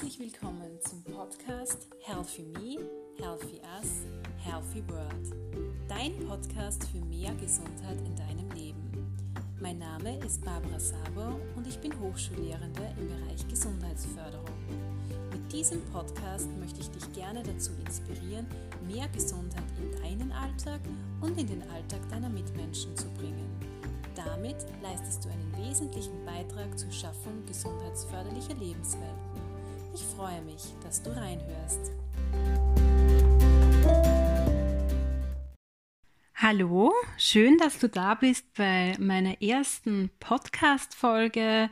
Herzlich willkommen zum Podcast Healthy Me, Healthy Us, Healthy World. Dein Podcast für mehr Gesundheit in deinem Leben. Mein Name ist Barbara Sabo und ich bin Hochschullehrende im Bereich Gesundheitsförderung. Mit diesem Podcast möchte ich dich gerne dazu inspirieren, mehr Gesundheit in deinen Alltag und in den Alltag deiner Mitmenschen zu bringen. Damit leistest du einen wesentlichen Beitrag zur Schaffung gesundheitsförderlicher Lebenswelten. Ich freue mich, dass du reinhörst. Hallo, schön, dass du da bist bei meiner ersten Podcast-Folge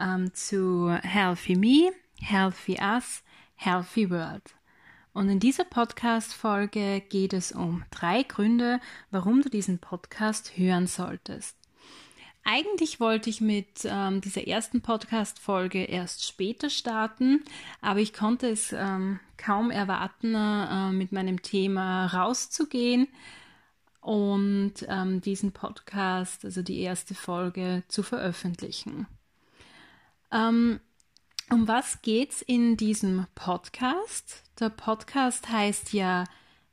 ähm, zu Healthy Me, Healthy Us, Healthy World. Und in dieser Podcast-Folge geht es um drei Gründe, warum du diesen Podcast hören solltest. Eigentlich wollte ich mit ähm, dieser ersten Podcast-Folge erst später starten, aber ich konnte es ähm, kaum erwarten, äh, mit meinem Thema rauszugehen und ähm, diesen Podcast, also die erste Folge, zu veröffentlichen. Ähm, um was geht's in diesem Podcast? Der Podcast heißt ja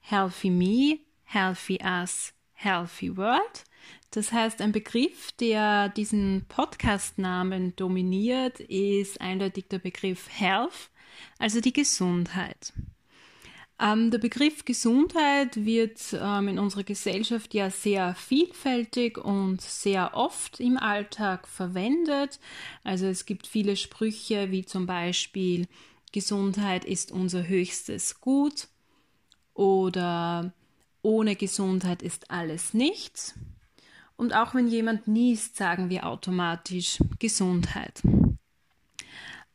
Healthy Me, Healthy Us, Healthy World. Das heißt, ein Begriff, der diesen Podcast-Namen dominiert, ist eindeutig der Begriff Health, also die Gesundheit. Ähm, der Begriff Gesundheit wird ähm, in unserer Gesellschaft ja sehr vielfältig und sehr oft im Alltag verwendet. Also es gibt viele Sprüche wie zum Beispiel Gesundheit ist unser höchstes Gut oder ohne Gesundheit ist alles nichts. Und auch wenn jemand niest, sagen wir automatisch Gesundheit.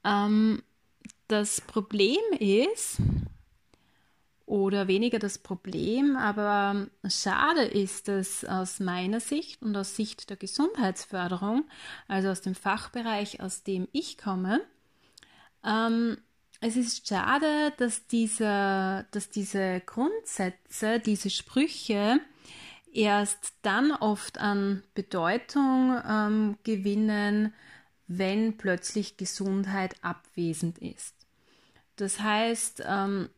Ähm, das Problem ist, oder weniger das Problem, aber schade ist es aus meiner Sicht und aus Sicht der Gesundheitsförderung, also aus dem Fachbereich, aus dem ich komme. Ähm, es ist schade, dass diese, dass diese Grundsätze, diese Sprüche erst dann oft an Bedeutung ähm, gewinnen, wenn plötzlich Gesundheit abwesend ist. Das heißt, ähm,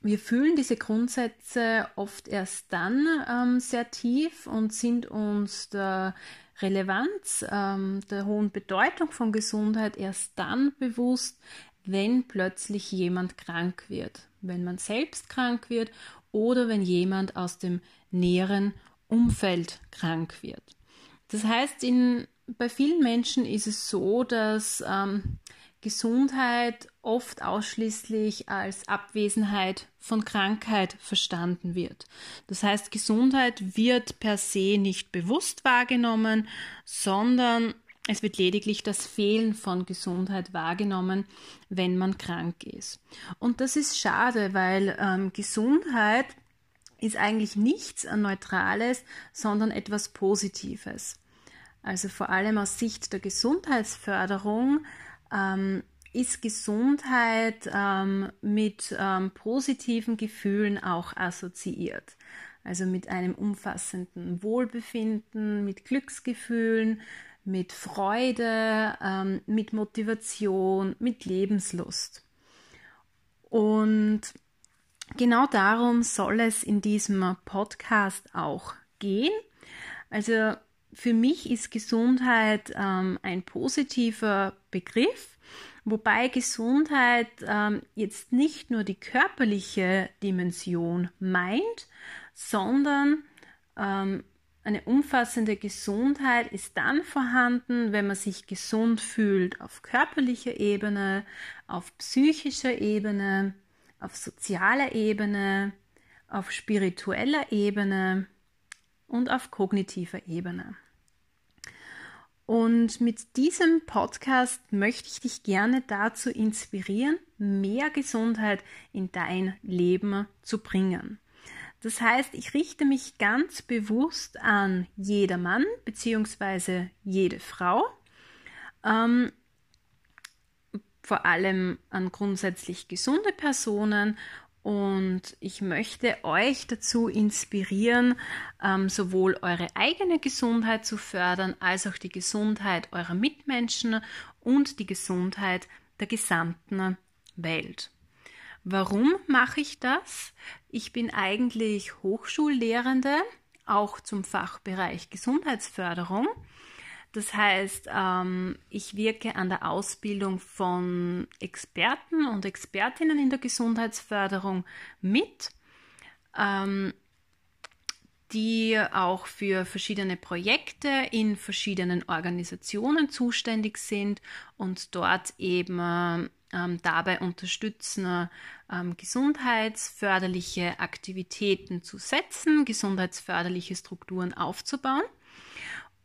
wir fühlen diese Grundsätze oft erst dann ähm, sehr tief und sind uns der Relevanz, ähm, der hohen Bedeutung von Gesundheit erst dann bewusst, wenn plötzlich jemand krank wird, wenn man selbst krank wird oder wenn jemand aus dem näheren Umfeld krank wird. Das heißt, in, bei vielen Menschen ist es so, dass ähm, Gesundheit oft ausschließlich als Abwesenheit von Krankheit verstanden wird. Das heißt, Gesundheit wird per se nicht bewusst wahrgenommen, sondern es wird lediglich das Fehlen von Gesundheit wahrgenommen, wenn man krank ist. Und das ist schade, weil ähm, Gesundheit ist eigentlich nichts Neutrales, sondern etwas Positives. Also vor allem aus Sicht der Gesundheitsförderung ähm, ist Gesundheit ähm, mit ähm, positiven Gefühlen auch assoziiert. Also mit einem umfassenden Wohlbefinden, mit Glücksgefühlen, mit Freude, ähm, mit Motivation, mit Lebenslust. Und genau darum soll es in diesem Podcast auch gehen. Also für mich ist Gesundheit ähm, ein positiver Begriff, wobei Gesundheit ähm, jetzt nicht nur die körperliche Dimension meint, sondern ähm, eine umfassende Gesundheit ist dann vorhanden, wenn man sich gesund fühlt auf körperlicher Ebene, auf psychischer Ebene, auf sozialer Ebene, auf spiritueller Ebene und auf kognitiver Ebene. Und mit diesem Podcast möchte ich dich gerne dazu inspirieren, mehr Gesundheit in dein Leben zu bringen. Das heißt, ich richte mich ganz bewusst an jeder Mann bzw. jede Frau, ähm, vor allem an grundsätzlich gesunde Personen und ich möchte euch dazu inspirieren, ähm, sowohl eure eigene Gesundheit zu fördern, als auch die Gesundheit eurer Mitmenschen und die Gesundheit der gesamten Welt. Warum mache ich das? Ich bin eigentlich Hochschullehrende, auch zum Fachbereich Gesundheitsförderung. Das heißt, ähm, ich wirke an der Ausbildung von Experten und Expertinnen in der Gesundheitsförderung mit, ähm, die auch für verschiedene Projekte in verschiedenen Organisationen zuständig sind und dort eben ähm, dabei unterstützen, ähm, gesundheitsförderliche Aktivitäten zu setzen, gesundheitsförderliche Strukturen aufzubauen.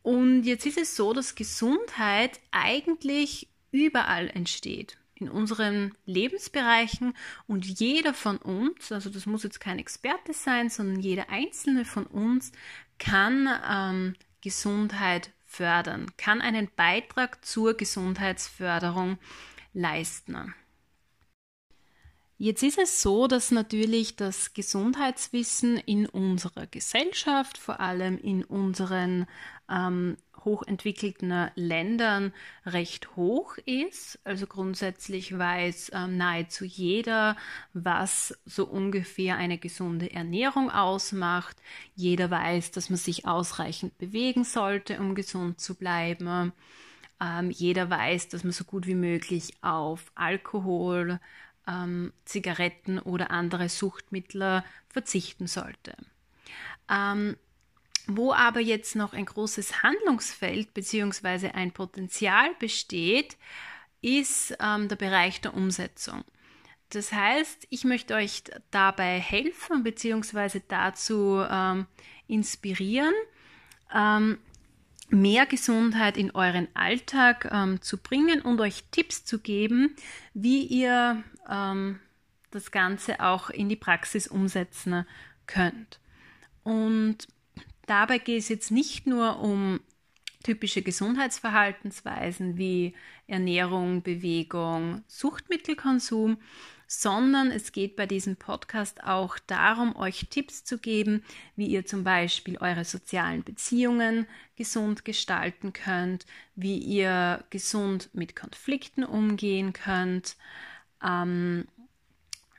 Und jetzt ist es so, dass Gesundheit eigentlich überall entsteht in unseren Lebensbereichen und jeder von uns, also das muss jetzt kein Experte sein, sondern jeder einzelne von uns kann ähm, Gesundheit fördern, kann einen Beitrag zur Gesundheitsförderung leisten. Jetzt ist es so, dass natürlich das Gesundheitswissen in unserer Gesellschaft, vor allem in unseren ähm, hochentwickelten Ländern, recht hoch ist. Also grundsätzlich weiß ähm, nahezu jeder, was so ungefähr eine gesunde Ernährung ausmacht. Jeder weiß, dass man sich ausreichend bewegen sollte, um gesund zu bleiben. Ähm, jeder weiß, dass man so gut wie möglich auf Alkohol, ähm, Zigaretten oder andere Suchtmittel verzichten sollte. Ähm, wo aber jetzt noch ein großes Handlungsfeld bzw. ein Potenzial besteht, ist ähm, der Bereich der Umsetzung. Das heißt, ich möchte euch dabei helfen bzw. dazu ähm, inspirieren, ähm, mehr Gesundheit in euren Alltag ähm, zu bringen und euch Tipps zu geben, wie ihr ähm, das Ganze auch in die Praxis umsetzen könnt. Und dabei geht es jetzt nicht nur um typische Gesundheitsverhaltensweisen wie Ernährung, Bewegung, Suchtmittelkonsum, sondern es geht bei diesem Podcast auch darum, euch Tipps zu geben, wie ihr zum Beispiel eure sozialen Beziehungen gesund gestalten könnt, wie ihr gesund mit Konflikten umgehen könnt, ähm,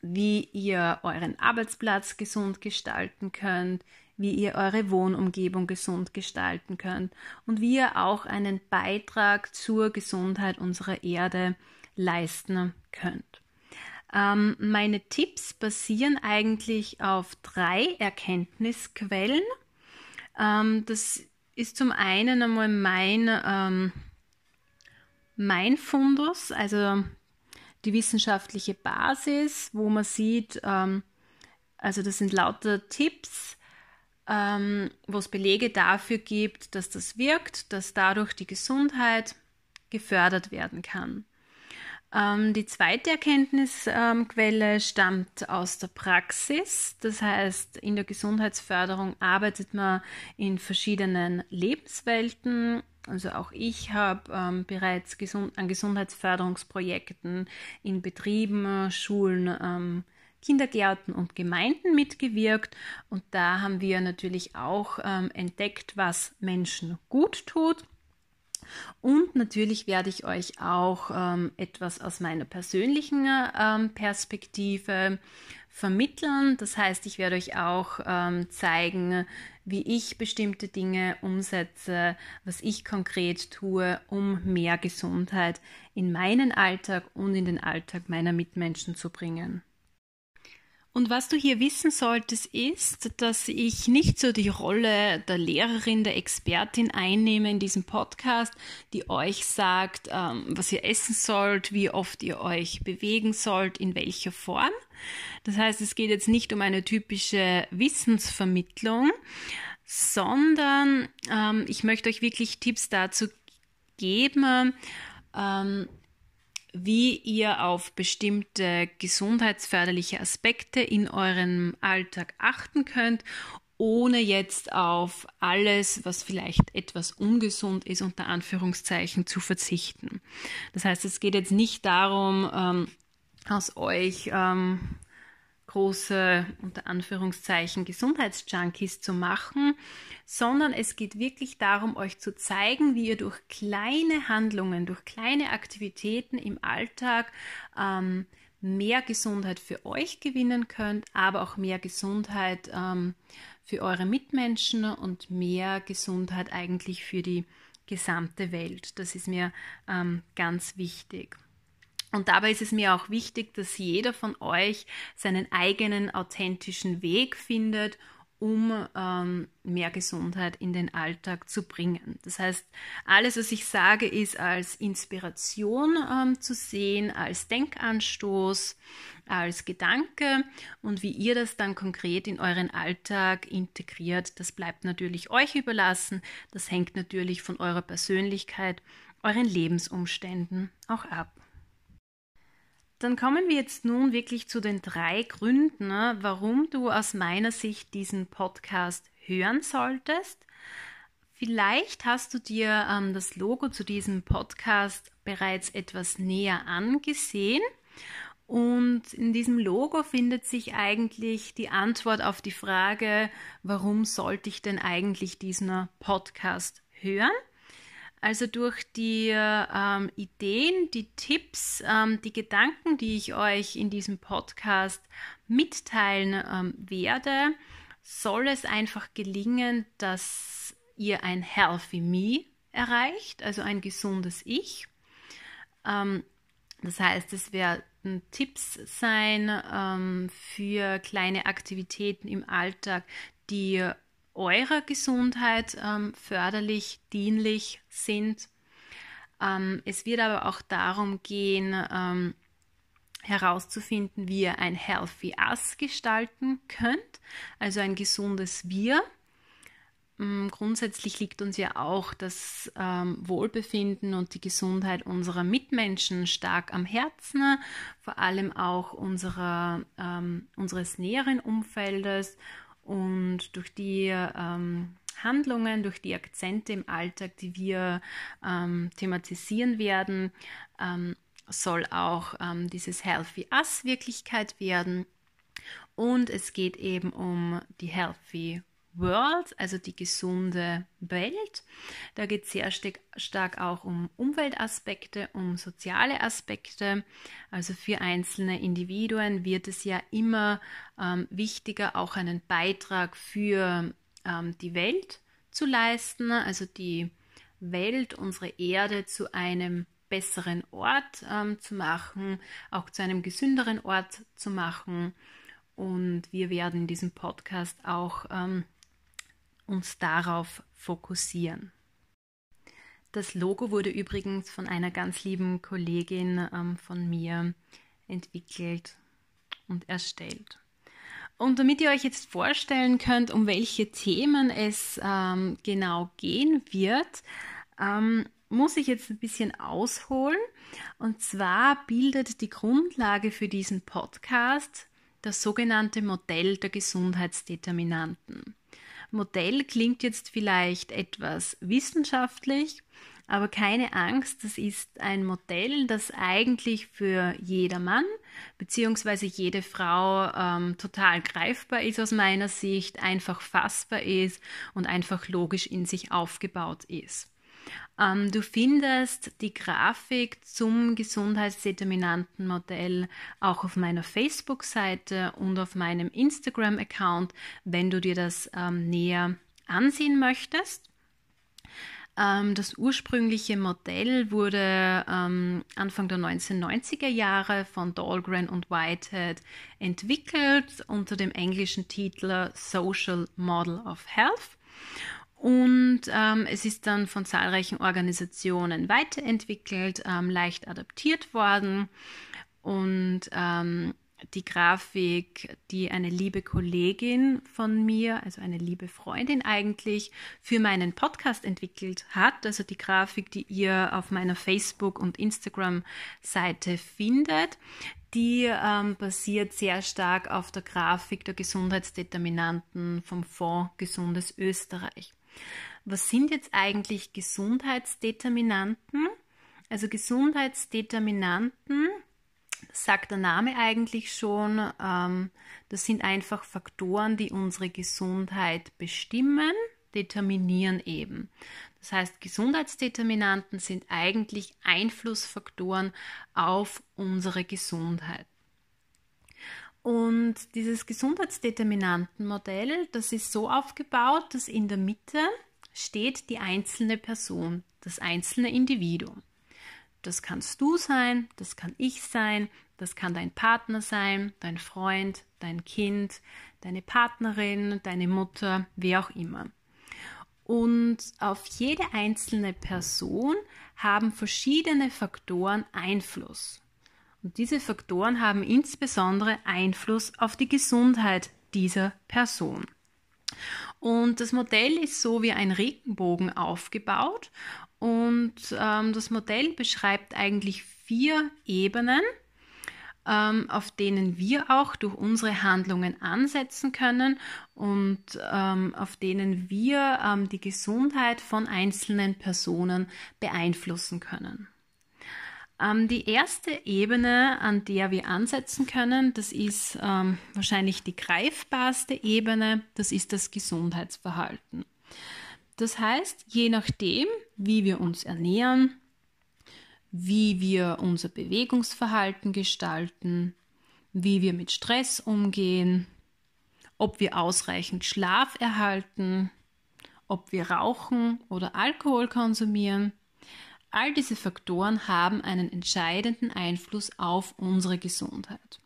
wie ihr euren Arbeitsplatz gesund gestalten könnt, wie ihr eure Wohnumgebung gesund gestalten könnt und wie ihr auch einen Beitrag zur Gesundheit unserer Erde leisten könnt. Ähm, meine Tipps basieren eigentlich auf drei Erkenntnisquellen. Ähm, das ist zum einen einmal mein, ähm, mein Fundus, also die wissenschaftliche Basis, wo man sieht, ähm, also das sind lauter Tipps, ähm, wo es Belege dafür gibt, dass das wirkt, dass dadurch die Gesundheit gefördert werden kann. Ähm, die zweite Erkenntnisquelle ähm, stammt aus der Praxis. Das heißt, in der Gesundheitsförderung arbeitet man in verschiedenen Lebenswelten. Also auch ich habe ähm, bereits gesund an Gesundheitsförderungsprojekten in Betrieben, Schulen, ähm, Kindergärten und Gemeinden mitgewirkt. Und da haben wir natürlich auch ähm, entdeckt, was Menschen gut tut und natürlich werde ich euch auch ähm, etwas aus meiner persönlichen ähm, Perspektive vermitteln. Das heißt, ich werde euch auch ähm, zeigen, wie ich bestimmte Dinge umsetze, was ich konkret tue, um mehr Gesundheit in meinen Alltag und in den Alltag meiner Mitmenschen zu bringen. Und was du hier wissen solltest, ist, dass ich nicht so die Rolle der Lehrerin, der Expertin einnehme in diesem Podcast, die euch sagt, ähm, was ihr essen sollt, wie oft ihr euch bewegen sollt, in welcher Form. Das heißt, es geht jetzt nicht um eine typische Wissensvermittlung, sondern ähm, ich möchte euch wirklich Tipps dazu geben, ähm, wie ihr auf bestimmte gesundheitsförderliche Aspekte in eurem Alltag achten könnt, ohne jetzt auf alles, was vielleicht etwas ungesund ist, unter Anführungszeichen zu verzichten. Das heißt, es geht jetzt nicht darum, ähm, aus euch ähm, große, unter Anführungszeichen, Gesundheitsjunkies zu machen, sondern es geht wirklich darum, euch zu zeigen, wie ihr durch kleine Handlungen, durch kleine Aktivitäten im Alltag ähm, mehr Gesundheit für euch gewinnen könnt, aber auch mehr Gesundheit ähm, für eure Mitmenschen und mehr Gesundheit eigentlich für die gesamte Welt. Das ist mir ähm, ganz wichtig. Und dabei ist es mir auch wichtig, dass jeder von euch seinen eigenen authentischen Weg findet um ähm, mehr Gesundheit in den Alltag zu bringen. Das heißt, alles, was ich sage, ist als Inspiration ähm, zu sehen, als Denkanstoß, als Gedanke und wie ihr das dann konkret in euren Alltag integriert, das bleibt natürlich euch überlassen. Das hängt natürlich von eurer Persönlichkeit, euren Lebensumständen auch ab. Dann kommen wir jetzt nun wirklich zu den drei Gründen, ne, warum du aus meiner Sicht diesen Podcast hören solltest. Vielleicht hast du dir ähm, das Logo zu diesem Podcast bereits etwas näher angesehen. Und in diesem Logo findet sich eigentlich die Antwort auf die Frage, warum sollte ich denn eigentlich diesen Podcast hören? Also durch die ähm, Ideen, die Tipps, ähm, die Gedanken, die ich euch in diesem Podcast mitteilen ähm, werde, soll es einfach gelingen, dass ihr ein Healthy Me erreicht, also ein gesundes Ich. Ähm, das heißt, es werden Tipps sein ähm, für kleine Aktivitäten im Alltag, die eurer Gesundheit ähm, förderlich, dienlich sind. Ähm, es wird aber auch darum gehen, ähm, herauszufinden, wie ihr ein Healthy Us gestalten könnt, also ein gesundes Wir. Mm, grundsätzlich liegt uns ja auch das ähm, Wohlbefinden und die Gesundheit unserer Mitmenschen stark am Herzen, vor allem auch unserer, ähm, unseres näheren Umfeldes und durch die ähm, Handlungen, durch die Akzente im Alltag, die wir ähm, thematisieren werden, ähm, soll auch ähm, dieses Healthy Us Wirklichkeit werden. Und es geht eben um die Healthy World, also die gesunde Welt. Da geht es sehr stark auch um Umweltaspekte, um soziale Aspekte. Also für einzelne Individuen wird es ja immer ähm, wichtiger, auch einen Beitrag für ähm, die Welt zu leisten, also die Welt, unsere Erde zu einem besseren Ort ähm, zu machen, auch zu einem gesünderen Ort zu machen. Und wir werden in diesem Podcast auch ähm, uns darauf fokussieren. Das Logo wurde übrigens von einer ganz lieben Kollegin ähm, von mir entwickelt und erstellt. Und damit ihr euch jetzt vorstellen könnt, um welche Themen es ähm, genau gehen wird, ähm, muss ich jetzt ein bisschen ausholen. Und zwar bildet die Grundlage für diesen Podcast das sogenannte Modell der Gesundheitsdeterminanten. Modell klingt jetzt vielleicht etwas wissenschaftlich, aber keine Angst, das ist ein Modell, das eigentlich für jedermann bzw. jede Frau ähm, total greifbar ist aus meiner Sicht, einfach fassbar ist und einfach logisch in sich aufgebaut ist. Ähm, du findest die Grafik zum Gesundheitsdeterminantenmodell auch auf meiner Facebook-Seite und auf meinem Instagram-Account, wenn du dir das ähm, näher ansehen möchtest. Ähm, das ursprüngliche Modell wurde ähm, Anfang der 1990er Jahre von Dahlgren und Whitehead entwickelt unter dem englischen Titel Social Model of Health und ähm, es ist dann von zahlreichen Organisationen weiterentwickelt, ähm, leicht adaptiert worden. Und ähm, die Grafik, die eine liebe Kollegin von mir, also eine liebe Freundin eigentlich, für meinen Podcast entwickelt hat. Also die Grafik, die ihr auf meiner Facebook- und Instagram-Seite findet, die ähm, basiert sehr stark auf der Grafik der Gesundheitsdeterminanten vom Fonds Gesundes Österreich. Was sind jetzt eigentlich Gesundheitsdeterminanten? Also Gesundheitsdeterminanten, sagt der Name eigentlich schon, ähm, das sind einfach Faktoren, die unsere Gesundheit bestimmen, determinieren eben. Das heißt, Gesundheitsdeterminanten sind eigentlich Einflussfaktoren auf unsere Gesundheit. Und dieses Gesundheitsdeterminantenmodell, das ist so aufgebaut, dass in der Mitte steht die einzelne Person, das einzelne Individuum. Das kannst du sein, das kann ich sein, das kann dein Partner sein, dein Freund, dein Kind, deine Partnerin, deine Mutter, wer auch immer. Und auf jede einzelne Person haben verschiedene Faktoren Einfluss. Und diese Faktoren haben insbesondere Einfluss auf die Gesundheit dieser Person. Und das Modell ist so wie ein Regenbogen aufgebaut. Und ähm, das Modell beschreibt eigentlich vier Ebenen, ähm, auf denen wir auch durch unsere Handlungen ansetzen können und ähm, auf denen wir ähm, die Gesundheit von einzelnen Personen beeinflussen können. Ähm, die erste Ebene, an der wir ansetzen können, das ist ähm, wahrscheinlich die greifbarste Ebene, das ist das Gesundheitsverhalten. Das heißt, je nachdem, wie wir uns ernähren, wie wir unser Bewegungsverhalten gestalten, wie wir mit Stress umgehen, ob wir ausreichend Schlaf erhalten, ob wir rauchen oder Alkohol konsumieren, All diese Faktoren haben einen entscheidenden Einfluss auf unsere Gesundheit.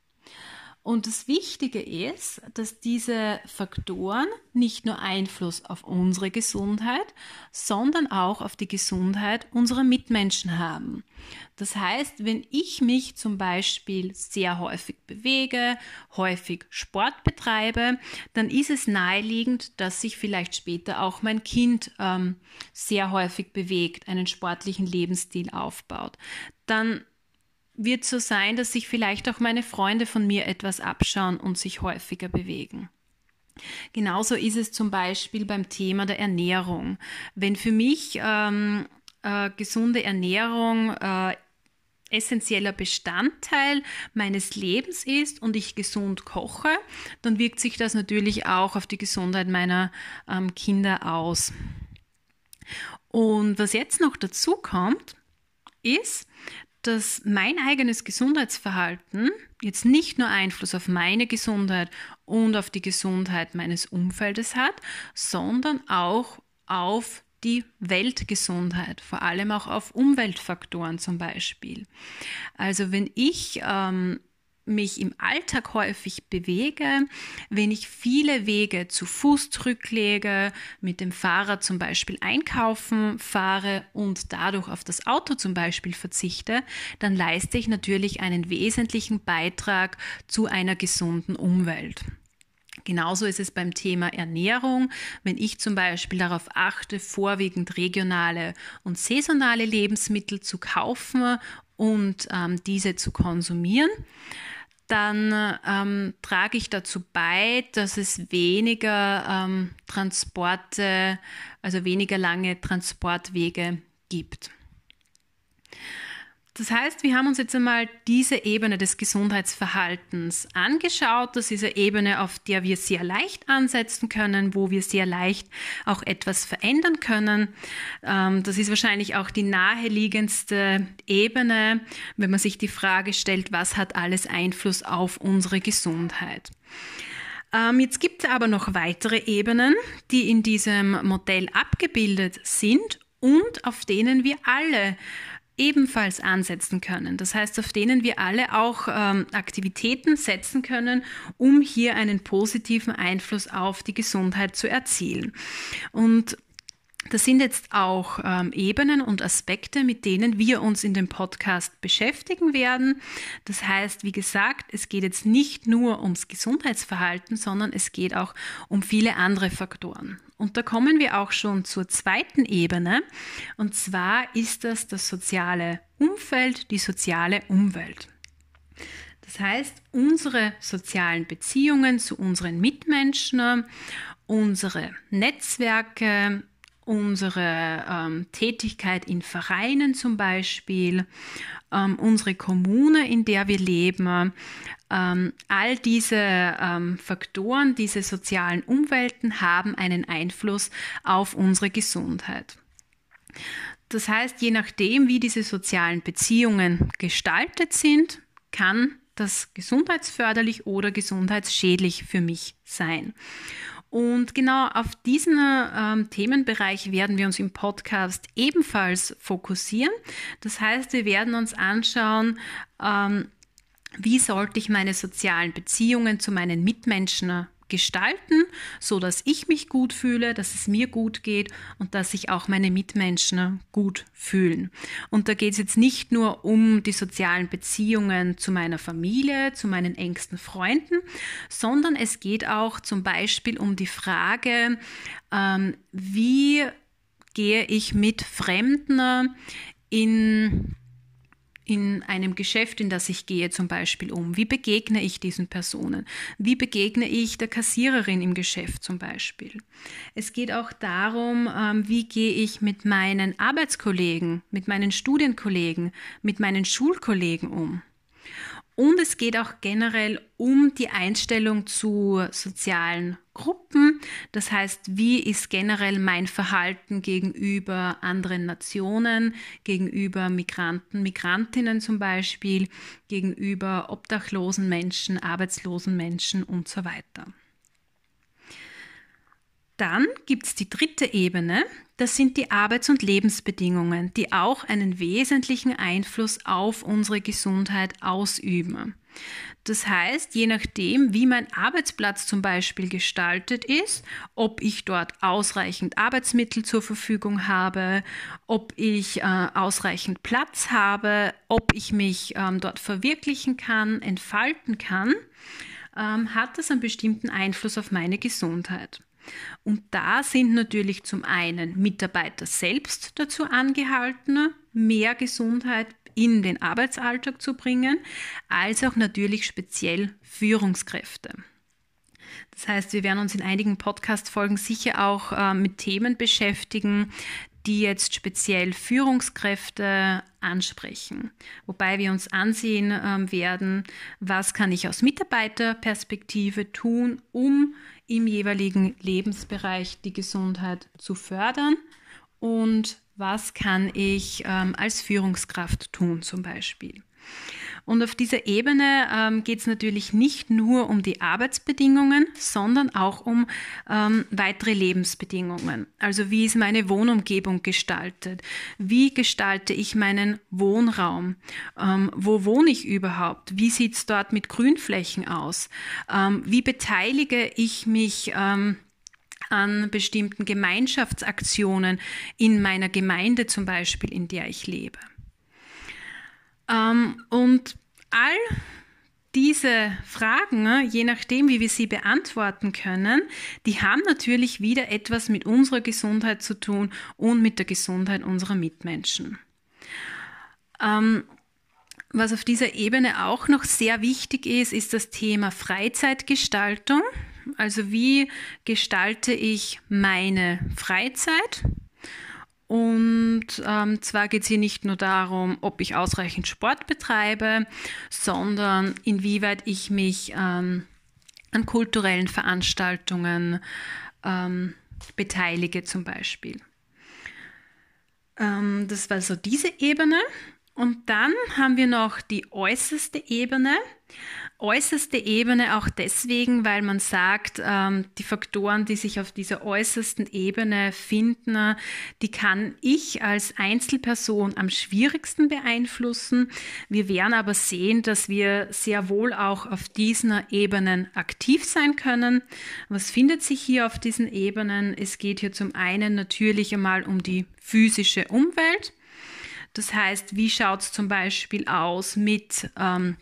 Und das Wichtige ist, dass diese Faktoren nicht nur Einfluss auf unsere Gesundheit, sondern auch auf die Gesundheit unserer Mitmenschen haben. Das heißt, wenn ich mich zum Beispiel sehr häufig bewege, häufig Sport betreibe, dann ist es naheliegend, dass sich vielleicht später auch mein Kind ähm, sehr häufig bewegt, einen sportlichen Lebensstil aufbaut. Dann wird so sein, dass sich vielleicht auch meine Freunde von mir etwas abschauen und sich häufiger bewegen. Genauso ist es zum Beispiel beim Thema der Ernährung. Wenn für mich ähm, äh, gesunde Ernährung äh, essentieller Bestandteil meines Lebens ist und ich gesund koche, dann wirkt sich das natürlich auch auf die Gesundheit meiner ähm, Kinder aus. Und was jetzt noch dazu kommt, ist, dass mein eigenes Gesundheitsverhalten jetzt nicht nur Einfluss auf meine Gesundheit und auf die Gesundheit meines Umfeldes hat, sondern auch auf die Weltgesundheit, vor allem auch auf Umweltfaktoren zum Beispiel. Also wenn ich ähm, mich im Alltag häufig bewege, wenn ich viele Wege zu Fuß zurücklege, mit dem Fahrrad zum Beispiel einkaufen fahre und dadurch auf das Auto zum Beispiel verzichte, dann leiste ich natürlich einen wesentlichen Beitrag zu einer gesunden Umwelt. Genauso ist es beim Thema Ernährung. Wenn ich zum Beispiel darauf achte, vorwiegend regionale und saisonale Lebensmittel zu kaufen und ähm, diese zu konsumieren, dann ähm, trage ich dazu bei, dass es weniger ähm, Transporte, also weniger lange Transportwege gibt. Das heißt, wir haben uns jetzt einmal diese Ebene des Gesundheitsverhaltens angeschaut. Das ist eine Ebene, auf der wir sehr leicht ansetzen können, wo wir sehr leicht auch etwas verändern können. Ähm, das ist wahrscheinlich auch die naheliegendste Ebene, wenn man sich die Frage stellt, was hat alles Einfluss auf unsere Gesundheit. Ähm, jetzt gibt es aber noch weitere Ebenen, die in diesem Modell abgebildet sind und auf denen wir alle ebenfalls ansetzen können. Das heißt, auf denen wir alle auch ähm, Aktivitäten setzen können, um hier einen positiven Einfluss auf die Gesundheit zu erzielen. Und das sind jetzt auch ähm, Ebenen und Aspekte, mit denen wir uns in dem Podcast beschäftigen werden. Das heißt, wie gesagt, es geht jetzt nicht nur ums Gesundheitsverhalten, sondern es geht auch um viele andere Faktoren. Und da kommen wir auch schon zur zweiten Ebene. Und zwar ist das das soziale Umfeld, die soziale Umwelt. Das heißt, unsere sozialen Beziehungen zu unseren Mitmenschen, unsere Netzwerke, unsere ähm, Tätigkeit in Vereinen zum Beispiel, ähm, unsere Kommune, in der wir leben, ähm, all diese ähm, Faktoren, diese sozialen Umwelten haben einen Einfluss auf unsere Gesundheit. Das heißt, je nachdem, wie diese sozialen Beziehungen gestaltet sind, kann das gesundheitsförderlich oder gesundheitsschädlich für mich sein? Und genau auf diesen ähm, Themenbereich werden wir uns im Podcast ebenfalls fokussieren. Das heißt, wir werden uns anschauen, ähm, wie sollte ich meine sozialen Beziehungen zu meinen Mitmenschen gestalten, so dass ich mich gut fühle, dass es mir gut geht und dass sich auch meine Mitmenschen gut fühlen. Und da geht es jetzt nicht nur um die sozialen Beziehungen zu meiner Familie, zu meinen engsten Freunden, sondern es geht auch zum Beispiel um die Frage, ähm, wie gehe ich mit Fremden in in einem Geschäft, in das ich gehe zum Beispiel um? Wie begegne ich diesen Personen? Wie begegne ich der Kassiererin im Geschäft zum Beispiel? Es geht auch darum, ähm, wie gehe ich mit meinen Arbeitskollegen, mit meinen Studienkollegen, mit meinen Schulkollegen um? Und es geht auch generell um die Einstellung zu sozialen Gruppen. Das heißt, wie ist generell mein Verhalten gegenüber anderen Nationen, gegenüber Migranten, Migrantinnen zum Beispiel, gegenüber obdachlosen Menschen, arbeitslosen Menschen und so weiter. Dann gibt es die dritte Ebene, das sind die Arbeits- und Lebensbedingungen, die auch einen wesentlichen Einfluss auf unsere Gesundheit ausüben. Das heißt, je nachdem, wie mein Arbeitsplatz zum Beispiel gestaltet ist, ob ich dort ausreichend Arbeitsmittel zur Verfügung habe, ob ich äh, ausreichend Platz habe, ob ich mich ähm, dort verwirklichen kann, entfalten kann, ähm, hat das einen bestimmten Einfluss auf meine Gesundheit. Und da sind natürlich zum einen Mitarbeiter selbst dazu angehalten, mehr Gesundheit in den Arbeitsalltag zu bringen, als auch natürlich speziell Führungskräfte. Das heißt, wir werden uns in einigen Podcast-Folgen sicher auch äh, mit Themen beschäftigen, die jetzt speziell Führungskräfte ansprechen. Wobei wir uns ansehen äh, werden, was kann ich aus Mitarbeiterperspektive tun, um im jeweiligen Lebensbereich die Gesundheit zu fördern und was kann ich ähm, als Führungskraft tun zum Beispiel. Und auf dieser Ebene ähm, geht es natürlich nicht nur um die Arbeitsbedingungen, sondern auch um ähm, weitere Lebensbedingungen. Also wie ist meine Wohnumgebung gestaltet? Wie gestalte ich meinen Wohnraum? Ähm, wo wohne ich überhaupt? Wie sieht es dort mit Grünflächen aus? Ähm, wie beteilige ich mich? Ähm, an bestimmten Gemeinschaftsaktionen in meiner Gemeinde zum Beispiel, in der ich lebe. Ähm, und all diese Fragen, ne, je nachdem, wie wir sie beantworten können, die haben natürlich wieder etwas mit unserer Gesundheit zu tun und mit der Gesundheit unserer Mitmenschen. Ähm, was auf dieser Ebene auch noch sehr wichtig ist, ist das Thema Freizeitgestaltung. Also wie gestalte ich meine Freizeit? Und ähm, zwar geht es hier nicht nur darum, ob ich ausreichend Sport betreibe, sondern inwieweit ich mich ähm, an kulturellen Veranstaltungen ähm, beteilige zum Beispiel. Ähm, das war so diese Ebene. Und dann haben wir noch die äußerste Ebene äußerste Ebene auch deswegen, weil man sagt, ähm, die Faktoren, die sich auf dieser äußersten Ebene finden, die kann ich als Einzelperson am schwierigsten beeinflussen. Wir werden aber sehen, dass wir sehr wohl auch auf diesen Ebenen aktiv sein können. Was findet sich hier auf diesen Ebenen? Es geht hier zum einen natürlich einmal um die physische Umwelt. Das heißt, wie schaut es zum Beispiel aus mit ähm,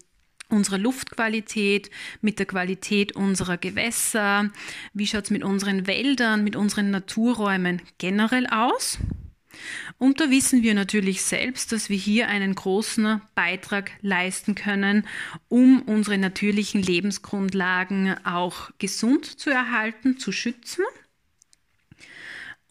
unserer Luftqualität, mit der Qualität unserer Gewässer, wie schaut es mit unseren Wäldern, mit unseren Naturräumen generell aus. Und da wissen wir natürlich selbst, dass wir hier einen großen Beitrag leisten können, um unsere natürlichen Lebensgrundlagen auch gesund zu erhalten, zu schützen.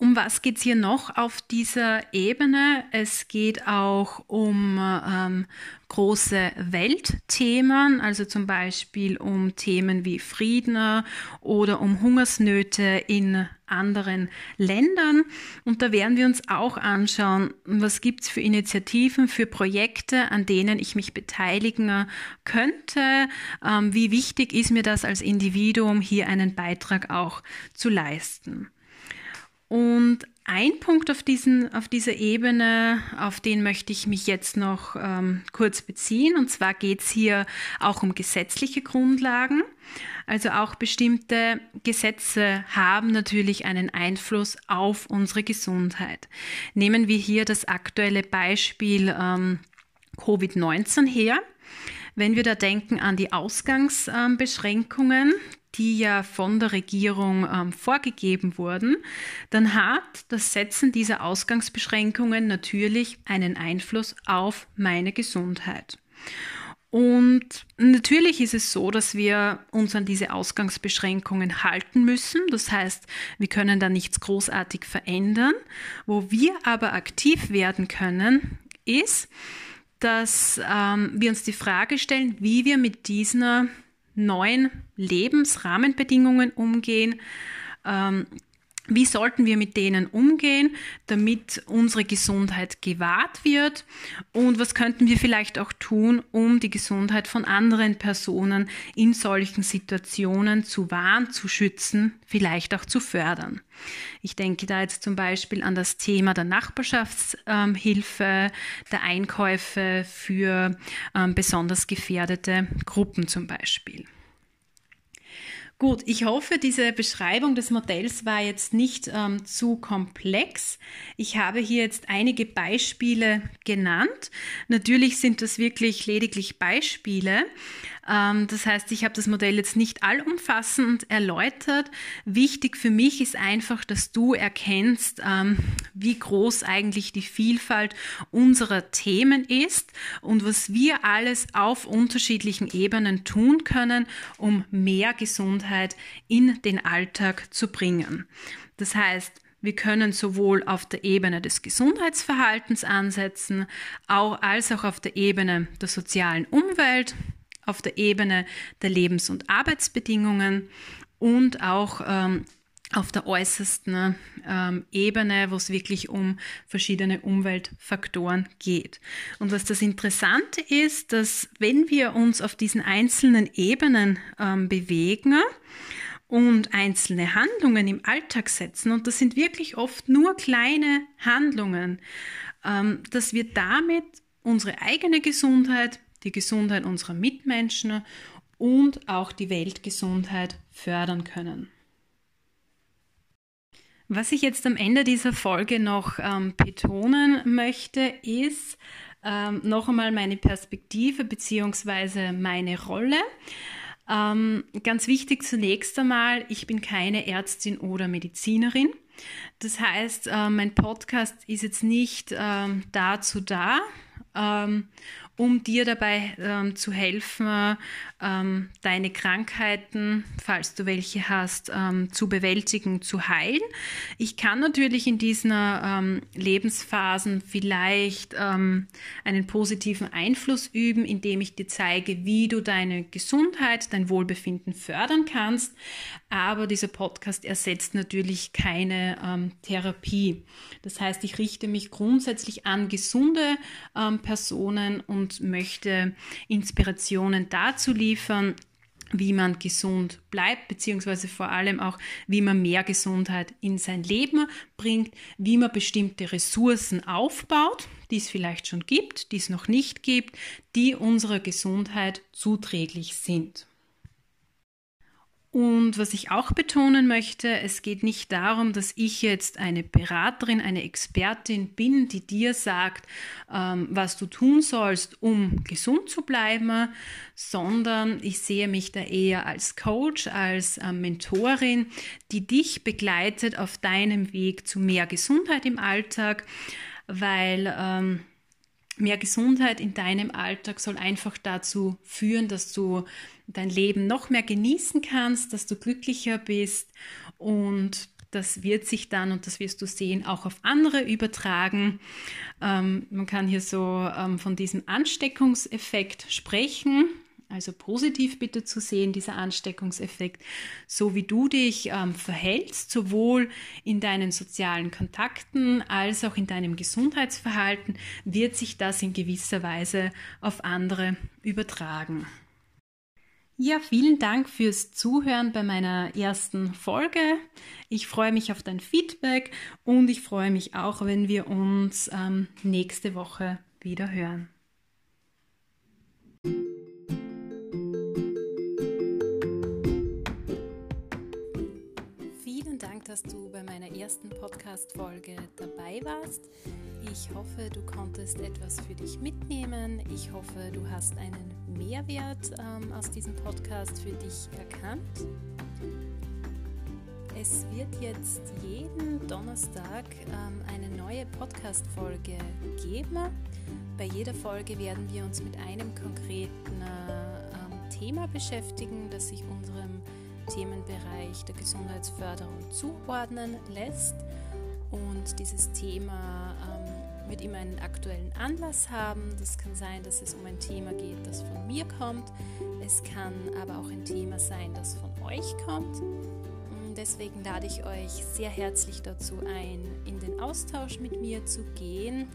Um was geht es hier noch auf dieser Ebene? Es geht auch um ähm, große Weltthemen, also zum Beispiel um Themen wie Frieden oder um Hungersnöte in anderen Ländern. Und da werden wir uns auch anschauen, was gibt es für Initiativen, für Projekte, an denen ich mich beteiligen könnte. Ähm, wie wichtig ist mir das als Individuum, hier einen Beitrag auch zu leisten. Und ein Punkt auf, diesen, auf dieser Ebene, auf den möchte ich mich jetzt noch ähm, kurz beziehen. Und zwar geht es hier auch um gesetzliche Grundlagen. Also auch bestimmte Gesetze haben natürlich einen Einfluss auf unsere Gesundheit. Nehmen wir hier das aktuelle Beispiel ähm, Covid-19 her. Wenn wir da denken an die Ausgangsbeschränkungen, die ja von der Regierung ähm, vorgegeben wurden, dann hat das Setzen dieser Ausgangsbeschränkungen natürlich einen Einfluss auf meine Gesundheit. Und natürlich ist es so, dass wir uns an diese Ausgangsbeschränkungen halten müssen. Das heißt, wir können da nichts großartig verändern. Wo wir aber aktiv werden können, ist, dass ähm, wir uns die Frage stellen, wie wir mit dieser neuen Lebensrahmenbedingungen umgehen. Ähm, wie sollten wir mit denen umgehen, damit unsere Gesundheit gewahrt wird? Und was könnten wir vielleicht auch tun, um die Gesundheit von anderen Personen in solchen Situationen zu wahren, zu schützen, vielleicht auch zu fördern? Ich denke da jetzt zum Beispiel an das Thema der Nachbarschaftshilfe, der Einkäufe für ähm, besonders gefährdete Gruppen zum Beispiel. Gut, ich hoffe, diese Beschreibung des Modells war jetzt nicht ähm, zu komplex. Ich habe hier jetzt einige Beispiele genannt. Natürlich sind das wirklich lediglich Beispiele, das heißt, ich habe das Modell jetzt nicht allumfassend erläutert. Wichtig für mich ist einfach, dass du erkennst, ähm, wie groß eigentlich die Vielfalt unserer Themen ist und was wir alles auf unterschiedlichen Ebenen tun können, um mehr Gesundheit in den Alltag zu bringen. Das heißt, wir können sowohl auf der Ebene des Gesundheitsverhaltens ansetzen, auch, als auch auf der Ebene der sozialen Umwelt, auf der Ebene der Lebens- und Arbeitsbedingungen und auch ähm, auf der äußersten ähm, Ebene, wo es wirklich um verschiedene Umweltfaktoren geht. Und was das Interessante ist, dass wenn wir uns auf diesen einzelnen Ebenen ähm, bewegen und einzelne Handlungen im Alltag setzen, und das sind wirklich oft nur kleine Handlungen, ähm, dass wir damit unsere eigene Gesundheit die Gesundheit unserer Mitmenschen und auch die Weltgesundheit fördern können. Was ich jetzt am Ende dieser Folge noch ähm, betonen möchte, ist ähm, noch einmal meine Perspektive bzw. meine Rolle. Ähm, ganz wichtig zunächst einmal, ich bin keine Ärztin oder Medizinerin. Das heißt, äh, mein Podcast ist jetzt nicht ähm, dazu da, ähm, um dir dabei ähm, zu helfen, ähm, deine Krankheiten, falls du welche hast, ähm, zu bewältigen, zu heilen. Ich kann natürlich in diesen ähm, Lebensphasen vielleicht ähm, einen positiven Einfluss üben, indem ich dir zeige, wie du deine Gesundheit, dein Wohlbefinden fördern kannst. Aber dieser Podcast ersetzt natürlich keine ähm, Therapie. Das heißt, ich richte mich grundsätzlich an gesunde Personen und und möchte Inspirationen dazu liefern, wie man gesund bleibt, beziehungsweise vor allem auch, wie man mehr Gesundheit in sein Leben bringt, wie man bestimmte Ressourcen aufbaut, die es vielleicht schon gibt, die es noch nicht gibt, die unserer Gesundheit zuträglich sind. Und was ich auch betonen möchte, es geht nicht darum, dass ich jetzt eine Beraterin, eine Expertin bin, die dir sagt, ähm, was du tun sollst, um gesund zu bleiben, sondern ich sehe mich da eher als Coach, als äh, Mentorin, die dich begleitet auf deinem Weg zu mehr Gesundheit im Alltag, weil ähm, mehr Gesundheit in deinem Alltag soll einfach dazu führen, dass du dein Leben noch mehr genießen kannst, dass du glücklicher bist und das wird sich dann, und das wirst du sehen, auch auf andere übertragen. Ähm, man kann hier so ähm, von diesem Ansteckungseffekt sprechen. Also positiv bitte zu sehen, dieser Ansteckungseffekt, so wie du dich ähm, verhältst, sowohl in deinen sozialen Kontakten als auch in deinem Gesundheitsverhalten, wird sich das in gewisser Weise auf andere übertragen. Ja, vielen Dank fürs Zuhören bei meiner ersten Folge. Ich freue mich auf dein Feedback und ich freue mich auch, wenn wir uns ähm, nächste Woche wieder hören. Dass du bei meiner ersten Podcast-Folge dabei warst. Ich hoffe, du konntest etwas für dich mitnehmen. Ich hoffe, du hast einen Mehrwert ähm, aus diesem Podcast für dich erkannt. Es wird jetzt jeden Donnerstag ähm, eine neue Podcast-Folge geben. Bei jeder Folge werden wir uns mit einem konkreten äh, Thema beschäftigen, das sich unserem Themenbereich der Gesundheitsförderung zuordnen lässt. Und dieses Thema ähm, wird immer einen aktuellen Anlass haben. Das kann sein, dass es um ein Thema geht, das von mir kommt. Es kann aber auch ein Thema sein, das von euch kommt. Deswegen lade ich euch sehr herzlich dazu ein, in den Austausch mit mir zu gehen.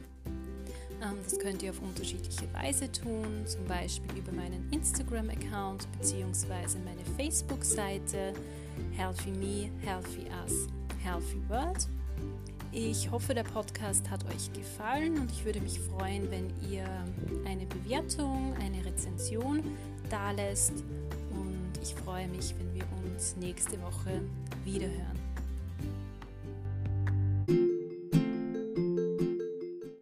Ähm, das könnt ihr auf unterschiedliche Weise tun, zum Beispiel über meinen Instagram-Account bzw. meine Facebook-Seite Healthy Me, Healthy Us, Healthy World. Ich hoffe, der Podcast hat euch gefallen und ich würde mich freuen, wenn ihr eine Bewertung, eine Rezension da lässt. Und ich freue mich, wenn wir uns nächste Woche wiederhören.